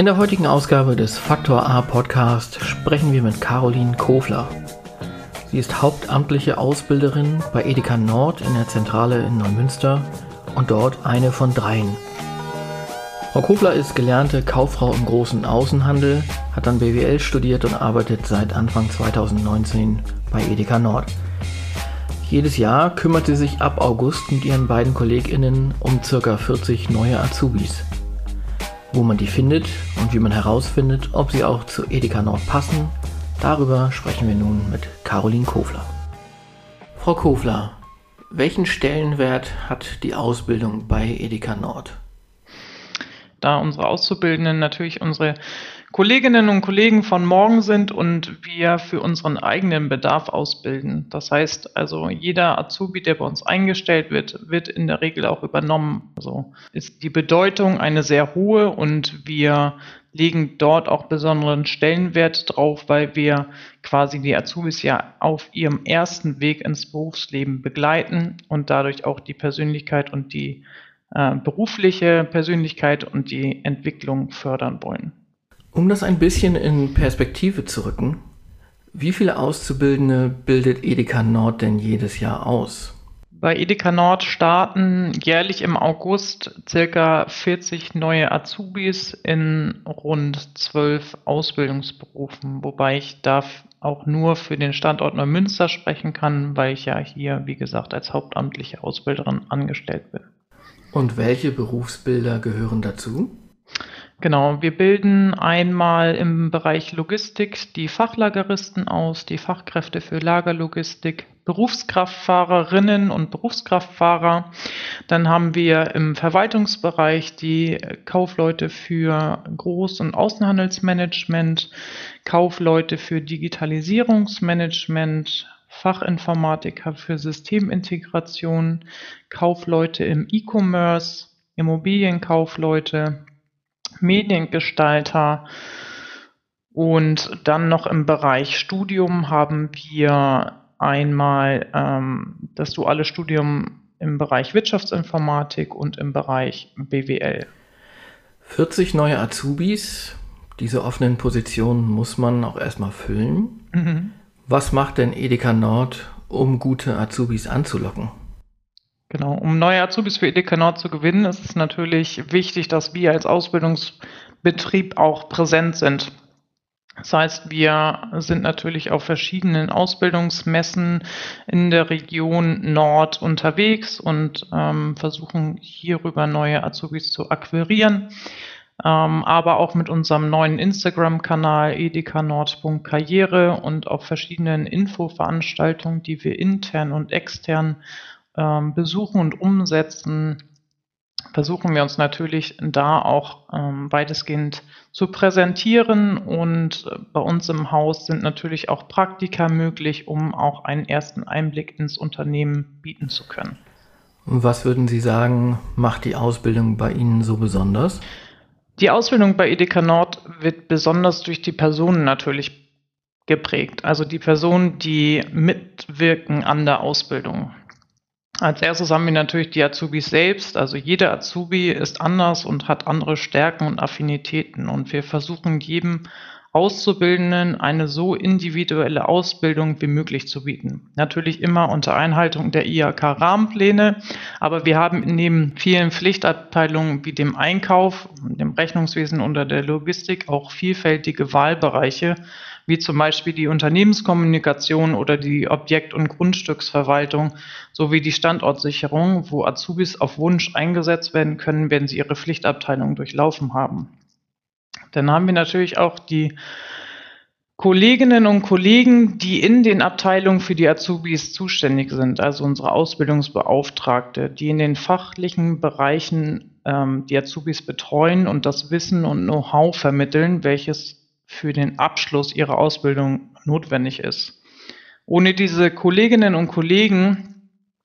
In der heutigen Ausgabe des Faktor A Podcast sprechen wir mit Caroline Kofler. Sie ist hauptamtliche Ausbilderin bei Edeka Nord in der Zentrale in Neumünster und dort eine von dreien. Frau Kofler ist gelernte Kauffrau im großen Außenhandel, hat dann BWL studiert und arbeitet seit Anfang 2019 bei Edeka Nord. Jedes Jahr kümmert sie sich ab August mit ihren beiden KollegInnen um ca. 40 neue Azubis. Wo man die findet und wie man herausfindet, ob sie auch zu Edeka Nord passen, darüber sprechen wir nun mit Caroline Kofler. Frau Kofler, welchen Stellenwert hat die Ausbildung bei Edeka Nord? Da unsere Auszubildenden natürlich unsere Kolleginnen und Kollegen von morgen sind und wir für unseren eigenen Bedarf ausbilden. Das heißt also, jeder Azubi, der bei uns eingestellt wird, wird in der Regel auch übernommen. Also ist die Bedeutung eine sehr hohe und wir legen dort auch besonderen Stellenwert drauf, weil wir quasi die Azubis ja auf ihrem ersten Weg ins Berufsleben begleiten und dadurch auch die Persönlichkeit und die äh, berufliche Persönlichkeit und die Entwicklung fördern wollen. Um das ein bisschen in Perspektive zu rücken, wie viele Auszubildende bildet Edeka Nord denn jedes Jahr aus? Bei Edeka Nord starten jährlich im August circa 40 neue Azubis in rund zwölf Ausbildungsberufen, wobei ich da auch nur für den Standort Neumünster sprechen kann, weil ich ja hier, wie gesagt, als hauptamtliche Ausbilderin angestellt bin. Und welche Berufsbilder gehören dazu? Genau, wir bilden einmal im Bereich Logistik die Fachlageristen aus, die Fachkräfte für Lagerlogistik, Berufskraftfahrerinnen und Berufskraftfahrer. Dann haben wir im Verwaltungsbereich die Kaufleute für Groß- und Außenhandelsmanagement, Kaufleute für Digitalisierungsmanagement, Fachinformatiker für Systemintegration, Kaufleute im E-Commerce, Immobilienkaufleute, Mediengestalter. Und dann noch im Bereich Studium haben wir einmal ähm, das duale Studium im Bereich Wirtschaftsinformatik und im Bereich BWL. 40 neue Azubis. Diese offenen Positionen muss man auch erstmal füllen. Mhm. Was macht denn Edeka Nord, um gute Azubis anzulocken? Genau, um neue Azubis für Edeka Nord zu gewinnen, ist es natürlich wichtig, dass wir als Ausbildungsbetrieb auch präsent sind. Das heißt, wir sind natürlich auf verschiedenen Ausbildungsmessen in der Region Nord unterwegs und ähm, versuchen hierüber neue Azubis zu akquirieren. Ähm, aber auch mit unserem neuen Instagram-Kanal edekanord.karriere und auf verschiedenen Infoveranstaltungen, die wir intern und extern ähm, besuchen und umsetzen, versuchen wir uns natürlich da auch ähm, weitestgehend zu präsentieren. Und äh, bei uns im Haus sind natürlich auch Praktika möglich, um auch einen ersten Einblick ins Unternehmen bieten zu können. Was würden Sie sagen, macht die Ausbildung bei Ihnen so besonders? Die Ausbildung bei Edeka Nord wird besonders durch die Personen natürlich geprägt. Also die Personen, die mitwirken an der Ausbildung. Als erstes haben wir natürlich die Azubis selbst. Also jeder Azubi ist anders und hat andere Stärken und Affinitäten. Und wir versuchen jedem Auszubildenden eine so individuelle Ausbildung wie möglich zu bieten. Natürlich immer unter Einhaltung der IHK-Rahmenpläne, aber wir haben neben vielen Pflichtabteilungen wie dem Einkauf, dem Rechnungswesen oder der Logistik auch vielfältige Wahlbereiche, wie zum Beispiel die Unternehmenskommunikation oder die Objekt- und Grundstücksverwaltung sowie die Standortsicherung, wo Azubis auf Wunsch eingesetzt werden können, wenn sie ihre Pflichtabteilung durchlaufen haben. Dann haben wir natürlich auch die Kolleginnen und Kollegen, die in den Abteilungen für die Azubis zuständig sind, also unsere Ausbildungsbeauftragte, die in den fachlichen Bereichen ähm, die Azubis betreuen und das Wissen und Know-how vermitteln, welches für den Abschluss ihrer Ausbildung notwendig ist. Ohne diese Kolleginnen und Kollegen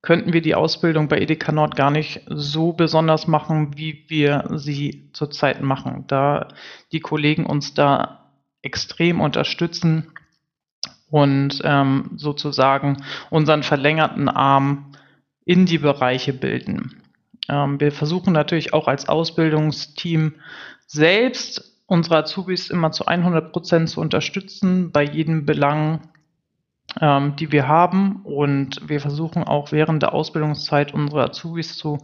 könnten wir die Ausbildung bei Edeka Nord gar nicht so besonders machen, wie wir sie zurzeit machen, da die Kollegen uns da extrem unterstützen und ähm, sozusagen unseren verlängerten Arm in die Bereiche bilden. Ähm, wir versuchen natürlich auch als Ausbildungsteam selbst unsere Azubis immer zu 100 Prozent zu unterstützen bei jedem Belang, ähm, die wir haben. Und wir versuchen auch während der Ausbildungszeit unsere Azubis zu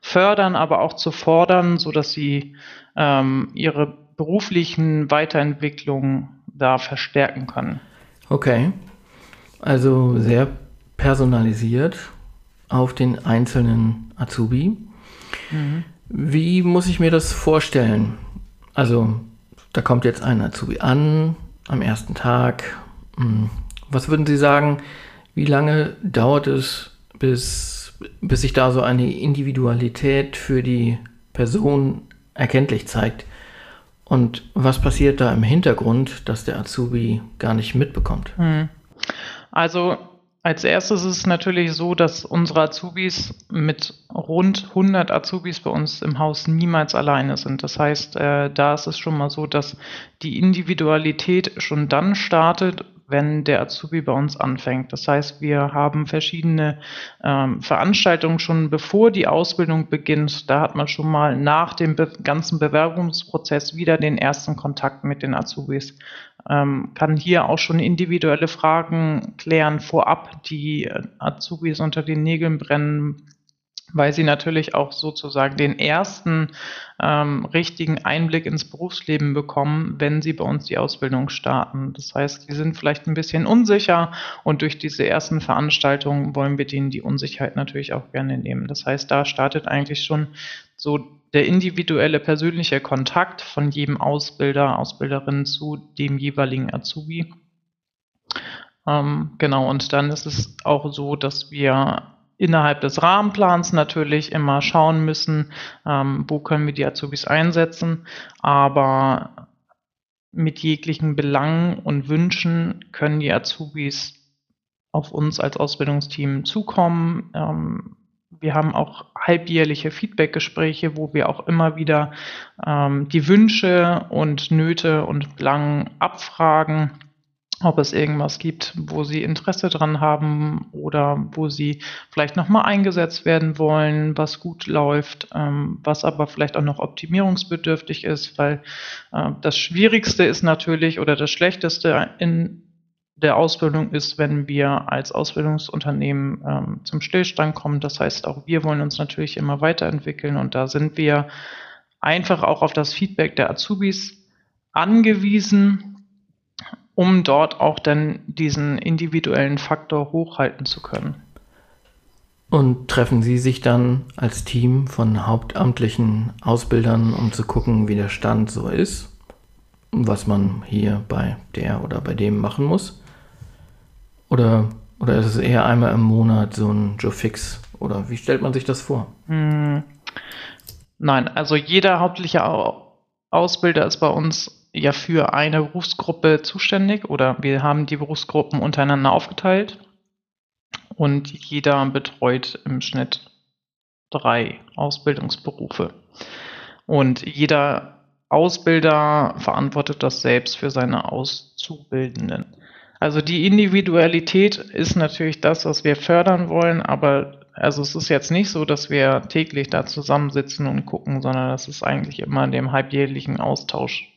fördern, aber auch zu fordern, sodass sie ähm, ihre beruflichen Weiterentwicklungen da verstärken können. Okay, also sehr personalisiert auf den einzelnen Azubi. Mhm. Wie muss ich mir das vorstellen? Also, da kommt jetzt ein Azubi an am ersten Tag. Was würden Sie sagen, wie lange dauert es, bis, bis sich da so eine Individualität für die Person erkenntlich zeigt? Und was passiert da im Hintergrund, dass der Azubi gar nicht mitbekommt? Hm. Also als erstes ist es natürlich so, dass unsere Azubis mit rund 100 Azubis bei uns im Haus niemals alleine sind. Das heißt, äh, da ist es schon mal so, dass die Individualität schon dann startet, wenn der Azubi bei uns anfängt. Das heißt, wir haben verschiedene ähm, Veranstaltungen schon bevor die Ausbildung beginnt. Da hat man schon mal nach dem be ganzen Bewerbungsprozess wieder den ersten Kontakt mit den Azubis. Ähm, kann hier auch schon individuelle Fragen klären vorab, die Azubis unter den Nägeln brennen weil sie natürlich auch sozusagen den ersten ähm, richtigen Einblick ins Berufsleben bekommen, wenn sie bei uns die Ausbildung starten. Das heißt, sie sind vielleicht ein bisschen unsicher und durch diese ersten Veranstaltungen wollen wir denen die Unsicherheit natürlich auch gerne nehmen. Das heißt, da startet eigentlich schon so der individuelle persönliche Kontakt von jedem Ausbilder, Ausbilderin zu dem jeweiligen Azubi. Ähm, genau, und dann ist es auch so, dass wir innerhalb des Rahmenplans natürlich immer schauen müssen, ähm, wo können wir die Azubis einsetzen, aber mit jeglichen Belangen und Wünschen können die Azubis auf uns als Ausbildungsteam zukommen. Ähm, wir haben auch halbjährliche Feedbackgespräche, wo wir auch immer wieder ähm, die Wünsche und Nöte und Belangen abfragen ob es irgendwas gibt, wo sie Interesse dran haben oder wo sie vielleicht nochmal eingesetzt werden wollen, was gut läuft, ähm, was aber vielleicht auch noch optimierungsbedürftig ist, weil äh, das Schwierigste ist natürlich oder das Schlechteste in der Ausbildung ist, wenn wir als Ausbildungsunternehmen ähm, zum Stillstand kommen. Das heißt, auch wir wollen uns natürlich immer weiterentwickeln und da sind wir einfach auch auf das Feedback der Azubis angewiesen um dort auch dann diesen individuellen Faktor hochhalten zu können. Und treffen Sie sich dann als Team von hauptamtlichen Ausbildern, um zu gucken, wie der Stand so ist, was man hier bei der oder bei dem machen muss? Oder, oder ist es eher einmal im Monat so ein Joe Fix? Oder wie stellt man sich das vor? Hm. Nein, also jeder hauptliche Ausbilder ist bei uns ja für eine Berufsgruppe zuständig oder wir haben die Berufsgruppen untereinander aufgeteilt und jeder betreut im Schnitt drei Ausbildungsberufe. Und jeder Ausbilder verantwortet das selbst für seine Auszubildenden. Also die Individualität ist natürlich das, was wir fördern wollen, aber also es ist jetzt nicht so, dass wir täglich da zusammensitzen und gucken, sondern das ist eigentlich immer in dem halbjährlichen Austausch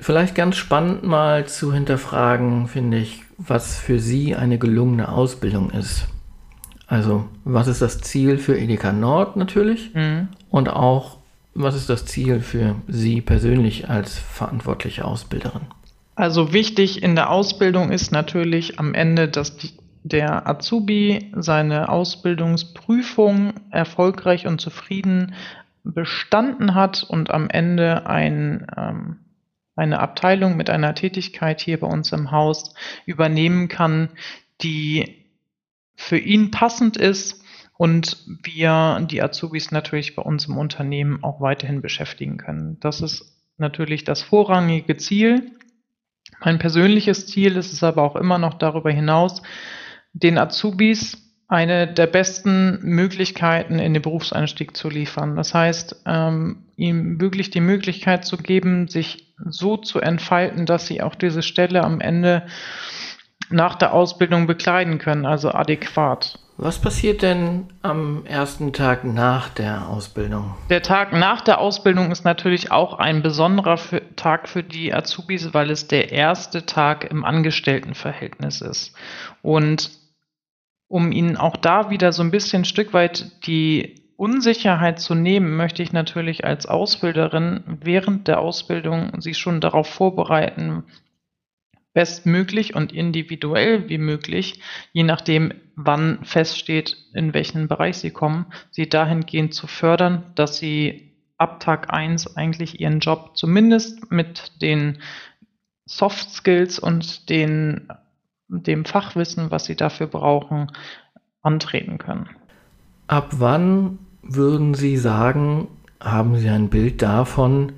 Vielleicht ganz spannend mal zu hinterfragen, finde ich, was für Sie eine gelungene Ausbildung ist. Also, was ist das Ziel für Edeka Nord natürlich? Mhm. Und auch, was ist das Ziel für Sie persönlich als verantwortliche Ausbilderin? Also wichtig in der Ausbildung ist natürlich am Ende, dass die, der Azubi seine Ausbildungsprüfung erfolgreich und zufrieden bestanden hat und am Ende ein ähm, eine Abteilung mit einer Tätigkeit hier bei uns im Haus übernehmen kann, die für ihn passend ist und wir die Azubis natürlich bei uns im Unternehmen auch weiterhin beschäftigen können. Das ist natürlich das vorrangige Ziel. Mein persönliches Ziel ist es aber auch immer noch darüber hinaus, den Azubis eine der besten Möglichkeiten in den Berufseinstieg zu liefern. Das heißt, ähm, ihm wirklich die Möglichkeit zu geben, sich so zu entfalten, dass sie auch diese Stelle am Ende nach der Ausbildung bekleiden können, also adäquat. Was passiert denn am ersten Tag nach der Ausbildung? Der Tag nach der Ausbildung ist natürlich auch ein besonderer für, Tag für die Azubis, weil es der erste Tag im Angestelltenverhältnis ist. Und um ihnen auch da wieder so ein bisschen ein Stück weit die Unsicherheit zu nehmen, möchte ich natürlich als Ausbilderin während der Ausbildung sie schon darauf vorbereiten, bestmöglich und individuell wie möglich, je nachdem, wann feststeht, in welchen Bereich sie kommen, sie dahingehend zu fördern, dass sie ab Tag 1 eigentlich ihren Job zumindest mit den Soft Skills und den, dem Fachwissen, was sie dafür brauchen, antreten können. Ab wann würden Sie sagen, haben Sie ein Bild davon,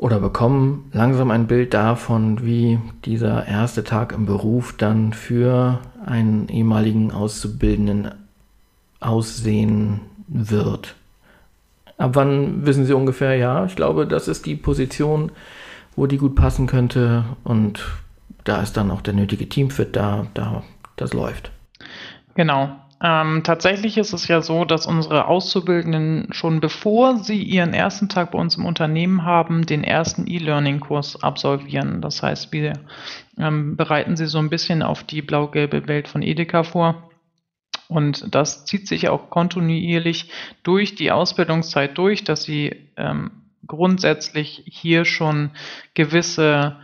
oder bekommen langsam ein Bild davon, wie dieser erste Tag im Beruf dann für einen ehemaligen Auszubildenden aussehen wird. Ab wann wissen Sie ungefähr, ja, ich glaube, das ist die Position, wo die gut passen könnte und da ist dann auch der nötige Teamfit da, da das läuft. Genau. Ähm, tatsächlich ist es ja so, dass unsere Auszubildenden schon bevor sie ihren ersten Tag bei uns im Unternehmen haben, den ersten E-Learning-Kurs absolvieren. Das heißt, wir ähm, bereiten sie so ein bisschen auf die blau-gelbe Welt von Edeka vor. Und das zieht sich auch kontinuierlich durch die Ausbildungszeit durch, dass sie ähm, grundsätzlich hier schon gewisse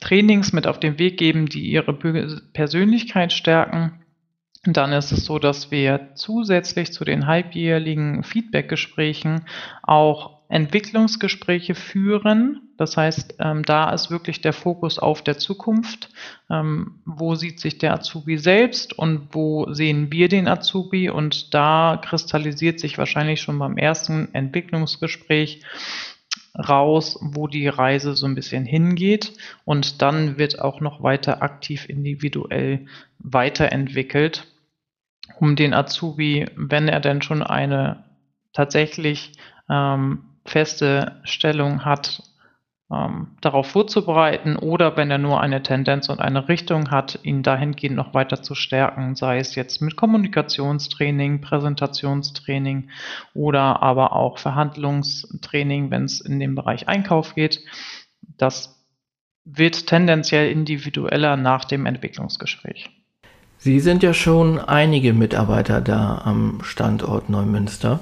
Trainings mit auf den Weg geben, die ihre Persönlichkeit stärken dann ist es so, dass wir zusätzlich zu den halbjährlichen Feedbackgesprächen auch Entwicklungsgespräche führen. Das heißt, ähm, da ist wirklich der Fokus auf der Zukunft. Ähm, wo sieht sich der Azubi selbst und wo sehen wir den Azubi? Und da kristallisiert sich wahrscheinlich schon beim ersten Entwicklungsgespräch raus, wo die Reise so ein bisschen hingeht. Und dann wird auch noch weiter aktiv individuell weiterentwickelt um den Azubi, wenn er denn schon eine tatsächlich ähm, feste Stellung hat, ähm, darauf vorzubereiten oder wenn er nur eine Tendenz und eine Richtung hat, ihn dahingehend noch weiter zu stärken, sei es jetzt mit Kommunikationstraining, Präsentationstraining oder aber auch Verhandlungstraining, wenn es in den Bereich Einkauf geht. Das wird tendenziell individueller nach dem Entwicklungsgespräch. Sie sind ja schon einige Mitarbeiter da am Standort Neumünster.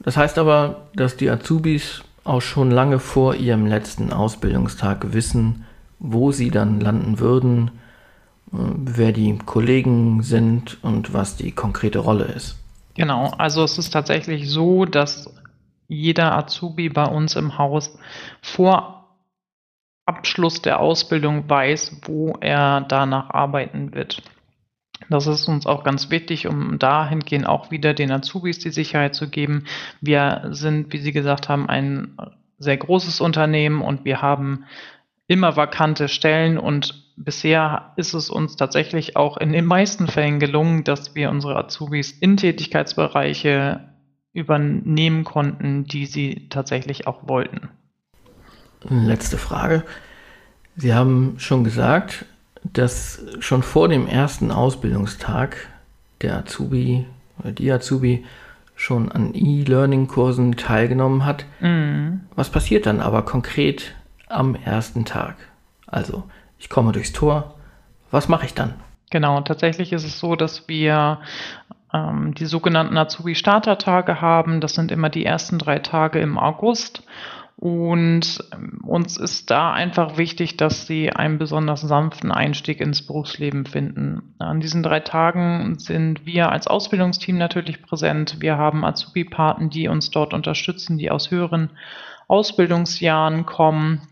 Das heißt aber, dass die Azubis auch schon lange vor ihrem letzten Ausbildungstag wissen, wo sie dann landen würden, äh, wer die Kollegen sind und was die konkrete Rolle ist. Genau, also es ist tatsächlich so, dass jeder Azubi bei uns im Haus vor Abschluss der Ausbildung weiß, wo er danach arbeiten wird. Das ist uns auch ganz wichtig, um dahingehend auch wieder den Azubis die Sicherheit zu geben. Wir sind, wie Sie gesagt haben, ein sehr großes Unternehmen und wir haben immer vakante Stellen und bisher ist es uns tatsächlich auch in den meisten Fällen gelungen, dass wir unsere Azubis in Tätigkeitsbereiche übernehmen konnten, die sie tatsächlich auch wollten. Letzte Frage. Sie haben schon gesagt, dass schon vor dem ersten Ausbildungstag der Azubi oder die Azubi schon an E-Learning-Kursen teilgenommen hat. Mhm. Was passiert dann aber konkret am ersten Tag? Also, ich komme durchs Tor. Was mache ich dann? Genau, tatsächlich ist es so, dass wir ähm, die sogenannten Azubi-Startertage haben. Das sind immer die ersten drei Tage im August. Und ähm, uns ist da einfach wichtig, dass sie einen besonders sanften Einstieg ins Berufsleben finden. An diesen drei Tagen sind wir als Ausbildungsteam natürlich präsent. Wir haben Azubi-Paten, die uns dort unterstützen, die aus höheren Ausbildungsjahren kommen,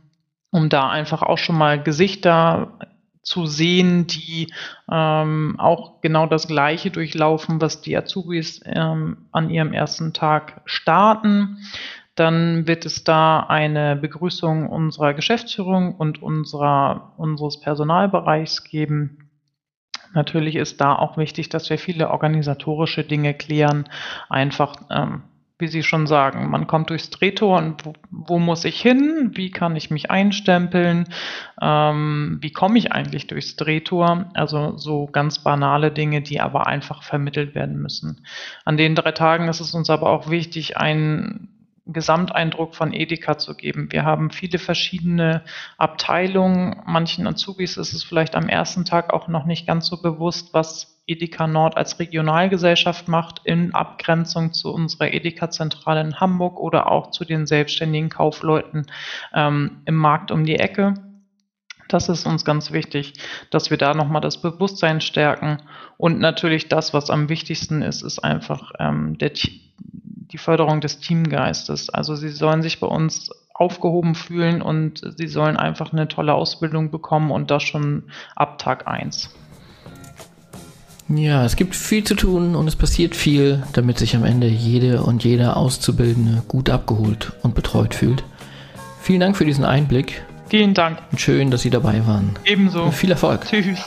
um da einfach auch schon mal Gesichter zu sehen, die ähm, auch genau das Gleiche durchlaufen, was die Azubis ähm, an ihrem ersten Tag starten. Dann wird es da eine Begrüßung unserer Geschäftsführung und unserer, unseres Personalbereichs geben. Natürlich ist da auch wichtig, dass wir viele organisatorische Dinge klären, einfach ähm, wie Sie schon sagen, man kommt durchs Drehtor und wo, wo muss ich hin? Wie kann ich mich einstempeln? Ähm, wie komme ich eigentlich durchs Drehtor? Also so ganz banale Dinge, die aber einfach vermittelt werden müssen. An den drei Tagen ist es uns aber auch wichtig, einen Gesamteindruck von Edeka zu geben. Wir haben viele verschiedene Abteilungen. Manchen Azubis ist es vielleicht am ersten Tag auch noch nicht ganz so bewusst, was Edeka Nord als Regionalgesellschaft macht, in Abgrenzung zu unserer Edeka-Zentrale in Hamburg oder auch zu den selbstständigen Kaufleuten ähm, im Markt um die Ecke. Das ist uns ganz wichtig, dass wir da nochmal das Bewusstsein stärken. Und natürlich das, was am wichtigsten ist, ist einfach ähm, der, die Förderung des Teamgeistes. Also sie sollen sich bei uns aufgehoben fühlen und sie sollen einfach eine tolle Ausbildung bekommen und das schon ab Tag 1. Ja, es gibt viel zu tun und es passiert viel, damit sich am Ende jede und jeder Auszubildende gut abgeholt und betreut fühlt. Vielen Dank für diesen Einblick. Vielen Dank. Und schön, dass Sie dabei waren. Ebenso. Und viel Erfolg. Tschüss.